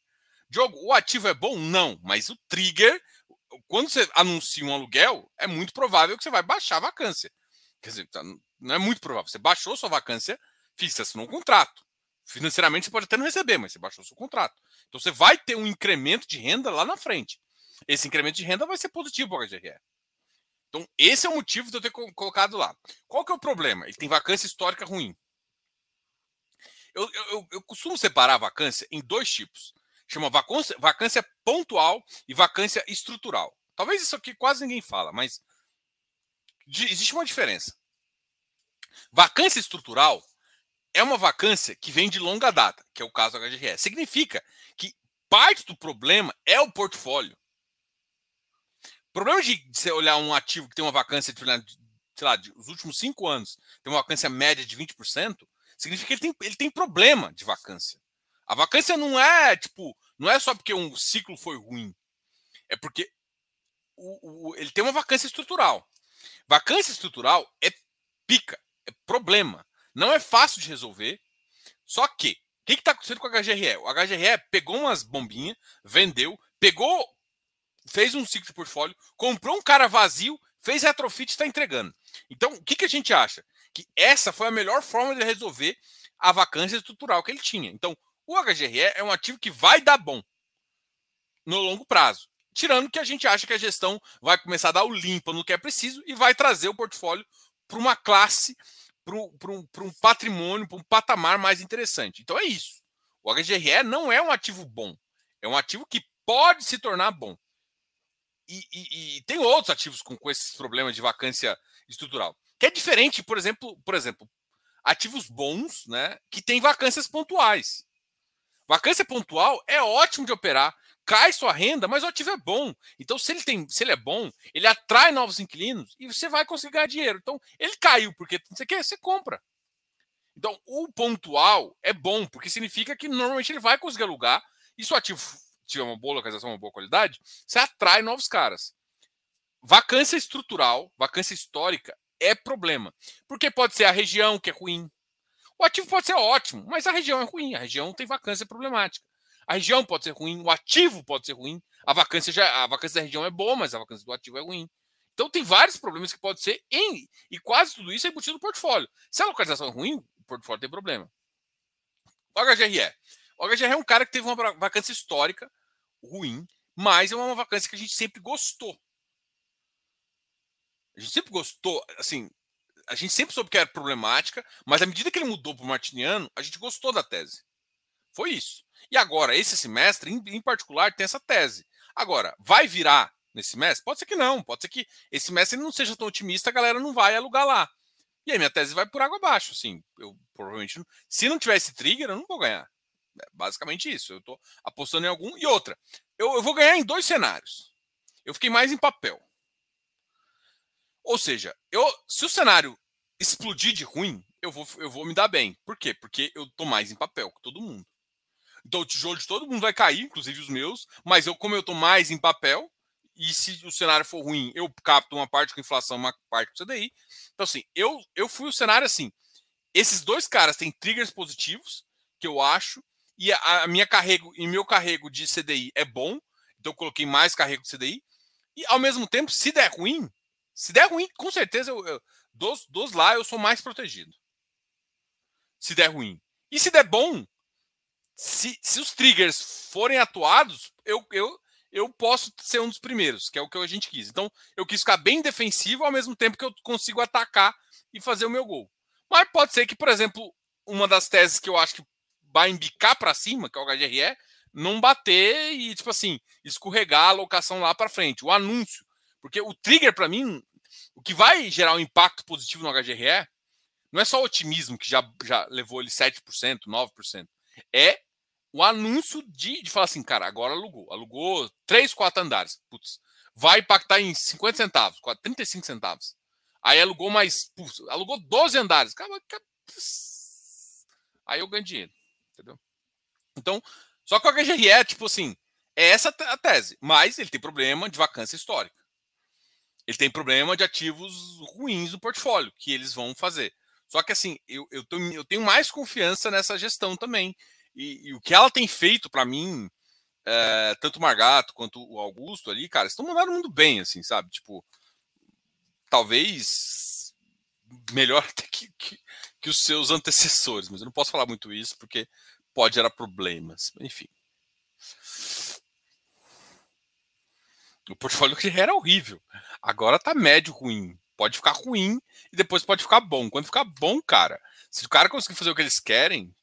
Diogo, o ativo é bom? Não, mas o trigger, quando você anuncia um aluguel, é muito provável que você vai baixar a vacância. Quer dizer, tá, não é muito provável. Você baixou sua vacância fixa, assinou um contrato. Financeiramente você pode até não receber, mas você baixou seu contrato. Então você vai ter um incremento de renda lá na frente esse incremento de renda vai ser positivo para o HGRE. Então, esse é o motivo de eu ter colocado lá. Qual que é o problema? Ele tem vacância histórica ruim. Eu, eu, eu costumo separar a vacância em dois tipos. Chama vacância, vacância pontual e vacância estrutural. Talvez isso aqui quase ninguém fala, mas existe uma diferença. Vacância estrutural é uma vacância que vem de longa data, que é o caso do HGRE. Significa que parte do problema é o portfólio problema de você olhar um ativo que tem uma vacância de, sei lá, de, os últimos cinco anos, tem uma vacância média de 20%, significa que ele tem, ele tem problema de vacância. A vacância não é, tipo, não é só porque um ciclo foi ruim. É porque o, o, ele tem uma vacância estrutural. Vacância estrutural é pica, é problema. Não é fácil de resolver. Só que, o que está acontecendo com o HGRE? O HGRE pegou umas bombinhas, vendeu, pegou fez um ciclo de portfólio, comprou um cara vazio, fez retrofit e está entregando. Então, o que, que a gente acha? Que essa foi a melhor forma de resolver a vacância estrutural que ele tinha. Então, o HGRE é um ativo que vai dar bom no longo prazo. Tirando que a gente acha que a gestão vai começar a dar o limpa no que é preciso e vai trazer o portfólio para uma classe, para um, um, patrimônio, para um patamar mais interessante. Então é isso. O HGRE não é um ativo bom. É um ativo que pode se tornar bom. E, e, e, tem outros ativos com, com esses problemas de vacância estrutural. Que é diferente, por exemplo, por exemplo, ativos bons, né, que têm vacâncias pontuais. Vacância pontual é ótimo de operar, cai sua renda, mas o ativo é bom. Então, se ele tem, se ele é bom, ele atrai novos inquilinos e você vai conseguir ganhar dinheiro. Então, ele caiu porque você você compra. Então, o pontual é bom, porque significa que normalmente ele vai conseguir alugar e se o ativo tiver uma boa localização, uma boa qualidade, você atrai novos caras. Vacância estrutural, vacância histórica é problema. Porque pode ser a região que é ruim. O ativo pode ser ótimo, mas a região é ruim. A região tem vacância problemática. A região pode ser ruim, o ativo pode ser ruim. A vacância já, a vacância da região é boa, mas a vacância do ativo é ruim. Então tem vários problemas que pode ser em e quase tudo isso é embutido no portfólio. Se a localização é ruim, o portfólio tem problema. O HGRE. O HGR é um cara que teve uma vacância histórica ruim, mas é uma vacância que a gente sempre gostou. A gente sempre gostou, assim, a gente sempre soube que era problemática, mas à medida que ele mudou para o Martiniano, a gente gostou da tese. Foi isso. E agora, esse semestre, em, em, particular, tem essa tese. Agora, vai virar nesse semestre? Pode ser que não. Pode ser que esse semestre não seja tão otimista, a galera não vai alugar lá. E aí minha tese vai por água abaixo, assim. Eu provavelmente, se não tiver esse trigger, eu não vou ganhar. É basicamente isso. Eu estou apostando em algum. E outra, eu, eu vou ganhar em dois cenários. Eu fiquei mais em papel. Ou seja, eu, se o cenário explodir de ruim, eu vou, eu vou me dar bem. Por quê? Porque eu tô mais em papel que todo mundo. Então o tijolo de todo mundo vai cair, inclusive os meus, mas eu, como eu tô mais em papel, e se o cenário for ruim, eu capto uma parte com inflação, uma parte com CDI. Então, assim, eu, eu fui o cenário assim. esses dois caras têm triggers positivos, que eu acho, e a, minha carrego e meu carrego de CDI é bom, então eu coloquei mais carrego de CDI. E ao mesmo tempo, se der ruim, se der ruim, com certeza eu, eu dos, dos lá eu sou mais protegido. Se der ruim. E se der bom, se, se os triggers forem atuados, eu, eu, eu posso ser um dos primeiros, que é o que a gente quis. Então, eu quis ficar bem defensivo ao mesmo tempo que eu consigo atacar e fazer o meu gol. Mas pode ser que, por exemplo, uma das teses que eu acho que vai para cima, que é o HGRE, não bater e, tipo assim, escorregar a alocação lá para frente. O anúncio. Porque o trigger, para mim, o que vai gerar um impacto positivo no HGRE não é só o otimismo, que já, já levou ele 7%, 9%. É o anúncio de, de falar assim, cara, agora alugou. Alugou 3, 4 andares. Putz, vai impactar em 50 centavos, 35 centavos. Aí alugou mais. Putz, alugou 12 andares. Aí eu ganho dinheiro. Entendeu? Então, só que o HGRE é tipo assim, é essa a tese, mas ele tem problema de vacância histórica. Ele tem problema de ativos ruins no portfólio, que eles vão fazer. Só que assim, eu, eu, tenho, eu tenho mais confiança nessa gestão também. E, e o que ela tem feito para mim, é, tanto o Margato quanto o Augusto ali, cara, estão mandando muito bem, assim, sabe? Tipo, talvez melhor (laughs) até que, que, que os seus antecessores, mas eu não posso falar muito isso porque pode gerar problemas. Enfim. O portfólio que era horrível. Agora tá médio ruim. Pode ficar ruim e depois pode ficar bom. Quando ficar bom, cara, se o cara conseguir fazer o que eles querem.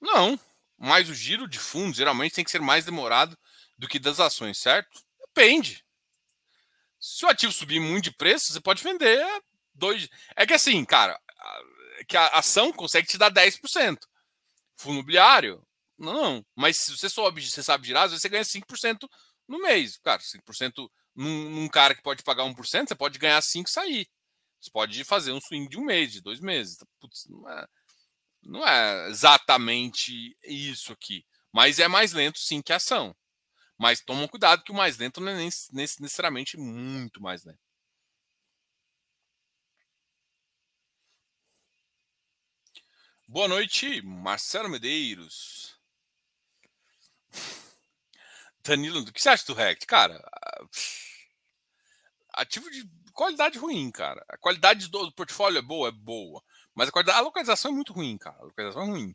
Não, mas o giro de fundos geralmente tem que ser mais demorado do que das ações, certo? Depende. Se o ativo subir muito de preço, você pode vender dois. É que assim, cara, que a ação consegue te dar 10%. Fundo imobiliário, não. Mas se você sobe, você sabe girar, às vezes você ganha 5% no mês. Cara, 5% num, num cara que pode pagar 1%, você pode ganhar 5% e sair. Você pode fazer um swing de um mês, de dois meses. Putz, não é não é exatamente isso aqui, mas é mais lento sim que a ação. Mas toma cuidado que o mais lento não é necessariamente muito mais lento. Boa noite, Marcelo Medeiros. Danilo, o que você acha do RECT? Cara, ativo de qualidade ruim, cara. A qualidade do portfólio é boa? É boa. Mas a, a localização é muito ruim, cara. A localização é ruim.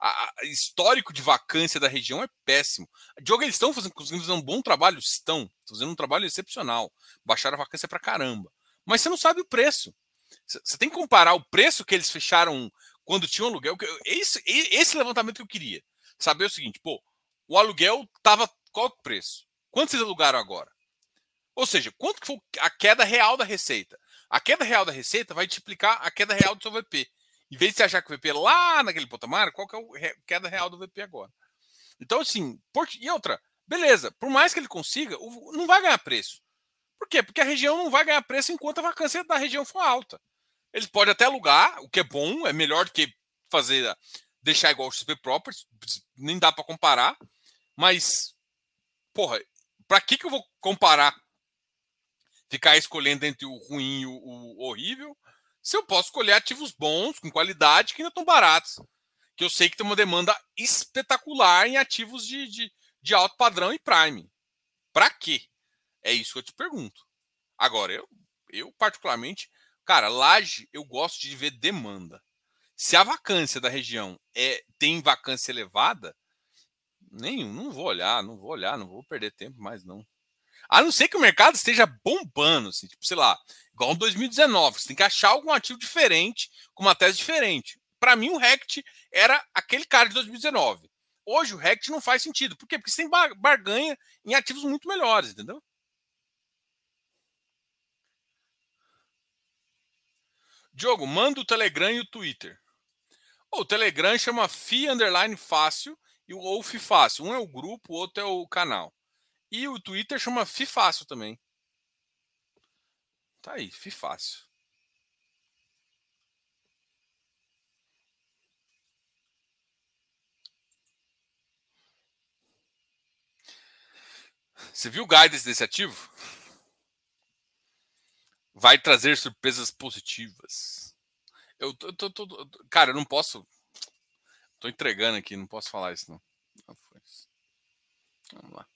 A, a histórico de vacância da região é péssimo. Diogo, eles estão fazendo, conseguindo fazer um bom trabalho? Estão. Fazendo um trabalho excepcional. Baixaram a vacância pra caramba. Mas você não sabe o preço. Você tem que comparar o preço que eles fecharam quando tinham aluguel. Esse, esse levantamento que eu queria. Saber o seguinte, pô, o aluguel tava. Qual é o preço? Quanto vocês alugaram agora? Ou seja, quanto que foi a queda real da receita? A queda real da receita vai multiplicar a queda real do seu VP. Em vez de você achar que o VP é lá naquele patamar, qual que é a queda real do VP agora? Então, assim, por... e outra, beleza, por mais que ele consiga, não vai ganhar preço. Por quê? Porque a região não vai ganhar preço enquanto a vacância da região for alta. Ele pode até alugar, o que é bom, é melhor do que fazer deixar igual o XP Properties, nem dá para comparar. Mas, porra, para que, que eu vou comparar ficar escolhendo entre o ruim e o, o, horrível, se eu posso escolher ativos bons, com qualidade, que ainda estão baratos. Que eu sei que tem uma demanda espetacular em ativos de, de, de alto padrão e prime. Para quê? É isso que eu te pergunto. Agora, eu, eu particularmente, cara, laje, eu gosto de ver demanda. Se a vacância da região é tem vacância elevada, nenhum, não vou olhar, não vou olhar, não vou perder tempo mais não. A não ser que o mercado esteja bombando, assim, tipo, sei lá, igual em 2019. Você tem que achar algum ativo diferente, com uma tese diferente. Para mim, o Rect era aquele cara de 2019. Hoje o Rect não faz sentido. Por quê? Porque você tem barganha em ativos muito melhores, entendeu? Diogo, manda o Telegram e o Twitter. o Telegram chama FI Underline Fácil e o OUF Fácil. Um é o grupo, o outro é o canal. E o Twitter chama Fifácio também. Tá aí, Fifácio. Você viu o guidance desse ativo? Vai trazer surpresas positivas. Eu tô, tô, tô, tô cara, eu não posso. Tô entregando aqui, não posso falar isso não. Ah, Vamos lá.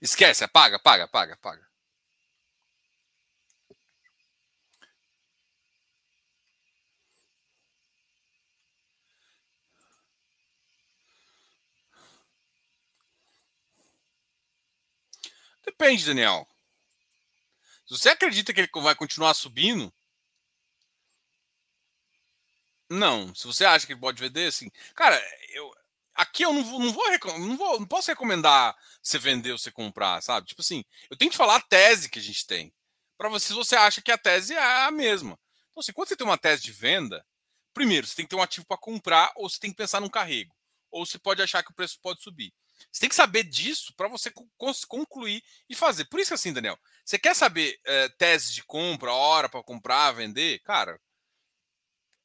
Esquece, apaga, apaga, apaga, apaga. Depende, Daniel. Se você acredita que ele vai continuar subindo, não. Se você acha que ele pode vender, assim, cara, aqui eu não vou, não vou, não vou, não posso recomendar você vender ou você comprar, sabe? Tipo assim, eu tenho que falar a tese que a gente tem. Para você, se você acha que a tese é a mesma. Então, assim, quando você tem uma tese de venda, primeiro, você tem que ter um ativo para comprar ou você tem que pensar num carrego. Ou você pode achar que o preço pode subir. Você tem que saber disso para você concluir e fazer. Por isso assim, Daniel, você quer saber é, tese de compra, hora para comprar, vender? Cara,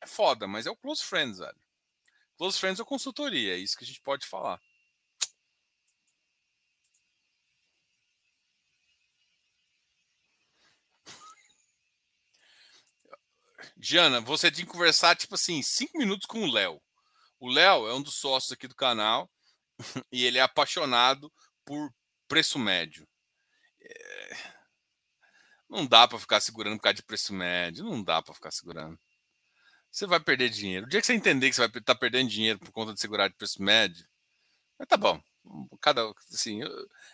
é foda, mas é o Close Friends, velho. Close Friends é consultoria, é isso que a gente pode falar. Jana, você tem que conversar, tipo assim, cinco minutos com o Léo. O Léo é um dos sócios aqui do canal (laughs) e ele é apaixonado por preço médio. É... Não dá para ficar segurando por causa de preço médio, não dá para ficar segurando. Você vai perder dinheiro. O dia que você entender que você vai estar tá perdendo dinheiro por conta de segurar de preço médio, mas tá bom. Cada, assim, eu,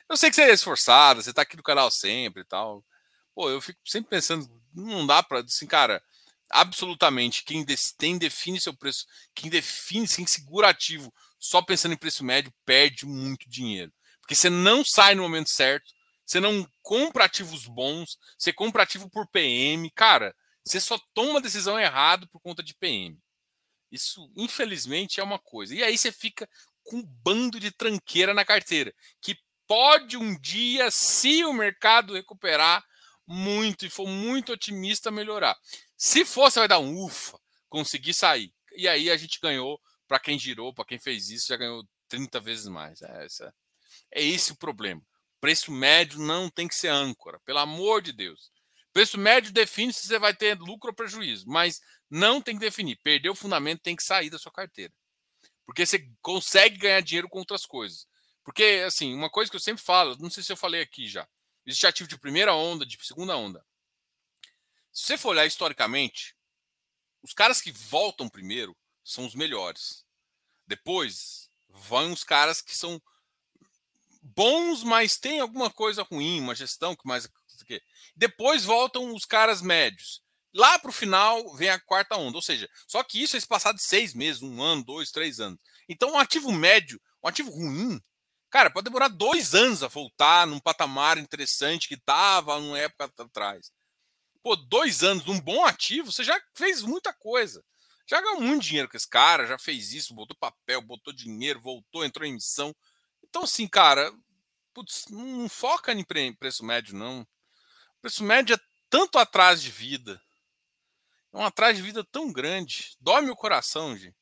eu sei que você é esforçado, você está aqui no canal sempre e tal. Pô, eu fico sempre pensando, não dá para, assim, cara, absolutamente quem, quem define seu preço, quem define, quem segura ativo só pensando em preço médio, perde muito dinheiro. Porque você não sai no momento certo, você não compra ativos bons, você compra ativo por PM. Cara, você só toma decisão errada por conta de PM. Isso, infelizmente, é uma coisa. E aí você fica com um bando de tranqueira na carteira, que pode um dia, se o mercado recuperar muito e for muito otimista, melhorar. Se for, você vai dar um ufa, conseguir sair. E aí a gente ganhou para quem girou, para quem fez isso, já ganhou 30 vezes mais. É, essa, é esse o problema. Preço médio não tem que ser âncora, pelo amor de Deus. Preço médio define se você vai ter lucro ou prejuízo, mas não tem que definir. Perder o fundamento tem que sair da sua carteira. Porque você consegue ganhar dinheiro com outras coisas. Porque, assim, uma coisa que eu sempre falo, não sei se eu falei aqui já, existe ativo de primeira onda, de segunda onda. Se você for olhar historicamente, os caras que voltam primeiro são os melhores. Depois vão os caras que são bons, mas tem alguma coisa ruim, uma gestão que mais. Depois voltam os caras médios. Lá para o final vem a quarta onda. Ou seja, só que isso é passado de seis meses, um ano, dois, três anos. Então, um ativo médio, um ativo ruim, cara, pode demorar dois anos a voltar num patamar interessante que estava numa época atrás. Pô, dois anos num bom ativo, você já fez muita coisa. Já ganhou muito dinheiro com esse cara, já fez isso, botou papel, botou dinheiro, voltou, entrou em missão. Então, assim, cara, putz, não foca em preço médio, não. Preço médio é tanto atrás de vida. É um atrás de vida tão grande. Dói meu coração, gente.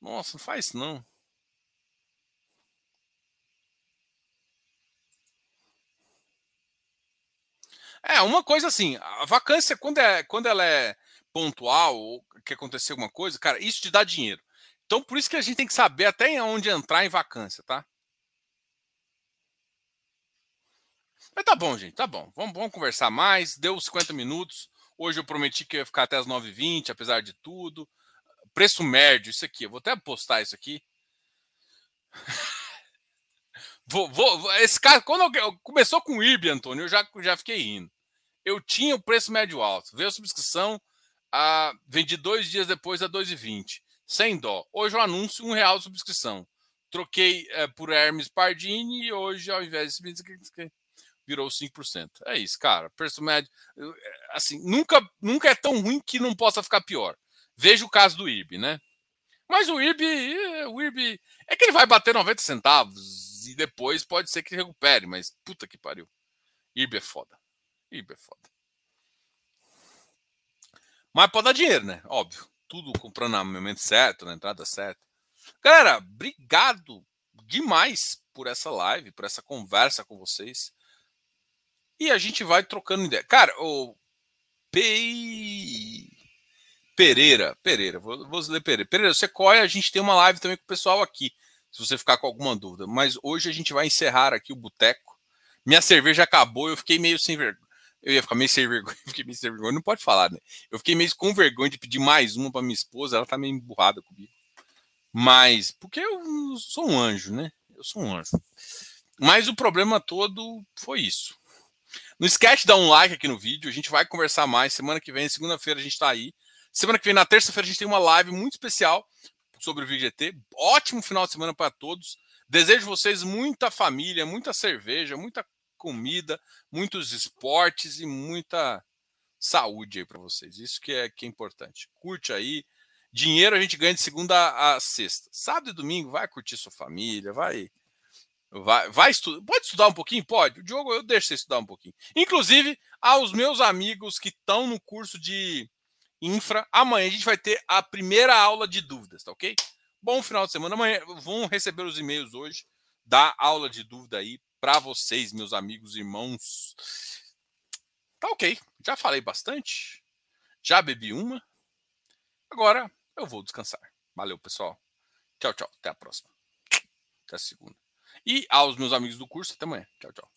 Nossa, não faz não. É, uma coisa assim, a vacância, quando, é, quando ela é pontual ou que aconteceu alguma coisa, cara, isso te dá dinheiro. Então, por isso que a gente tem que saber até onde entrar em vacância, tá? Mas tá bom, gente, tá bom. Vamos, vamos conversar mais. Deu 50 minutos. Hoje eu prometi que ia ficar até as 9h20, apesar de tudo. Preço médio, isso aqui. Eu vou até postar isso aqui. (laughs) vou, vou, esse cara, quando eu, começou com o IB, Antônio, eu já, já fiquei rindo. Eu tinha o preço médio alto. Veio a subscrição, a, vendi dois dias depois a 2,20. Sem dó. Hoje o anúncio, um real de subscrição. Troquei é, por Hermes Pardini e hoje, ao invés de virou 5%. É isso, cara. Preço médio. Eh, assim, nunca, nunca é tão ruim que não possa ficar pior. Veja o caso do IB, né? Mas o IB, eh, o IB é que ele vai bater 90 centavos e depois pode ser que recupere, mas puta que pariu. IB é foda. IB é foda. Mas pode dar dinheiro, né? Óbvio. Tudo comprando no momento certo, na entrada certa. Galera, obrigado demais por essa live, por essa conversa com vocês. E a gente vai trocando ideia. Cara, o Pei... Pereira, Pereira, vou, vou ler Pereira. Pereira, você corre, a gente tem uma live também com o pessoal aqui, se você ficar com alguma dúvida. Mas hoje a gente vai encerrar aqui o boteco. Minha cerveja acabou, eu fiquei meio sem vergonha. Eu ia ficar meio sem vergonha, (laughs) fiquei meio sem vergonha, não pode falar, né? Eu fiquei meio com vergonha de pedir mais uma para minha esposa, ela tá meio emburrada comigo. Mas, porque eu sou um anjo, né? Eu sou um anjo. Mas o problema todo foi isso. Não esquece de dar um like aqui no vídeo, a gente vai conversar mais. Semana que vem, segunda-feira, a gente tá aí. Semana que vem, na terça-feira, a gente tem uma live muito especial sobre o VGT. Ótimo final de semana para todos. Desejo vocês muita família, muita cerveja, muita comida, muitos esportes e muita saúde aí para vocês. Isso que é, que é importante. Curte aí. Dinheiro a gente ganha de segunda a sexta. Sábado e domingo, vai curtir sua família, vai. Vai, vai estudar. Pode estudar um pouquinho? Pode. O Diogo, eu deixo você estudar um pouquinho. Inclusive, aos meus amigos que estão no curso de infra, amanhã a gente vai ter a primeira aula de dúvidas, tá ok? Bom final de semana. Amanhã vão receber os e-mails hoje da aula de dúvida aí para vocês, meus amigos, irmãos. Tá ok. Já falei bastante. Já bebi uma. Agora eu vou descansar. Valeu, pessoal. Tchau, tchau. Até a próxima. Até a segunda. E aos meus amigos do curso, até amanhã. Tchau, tchau.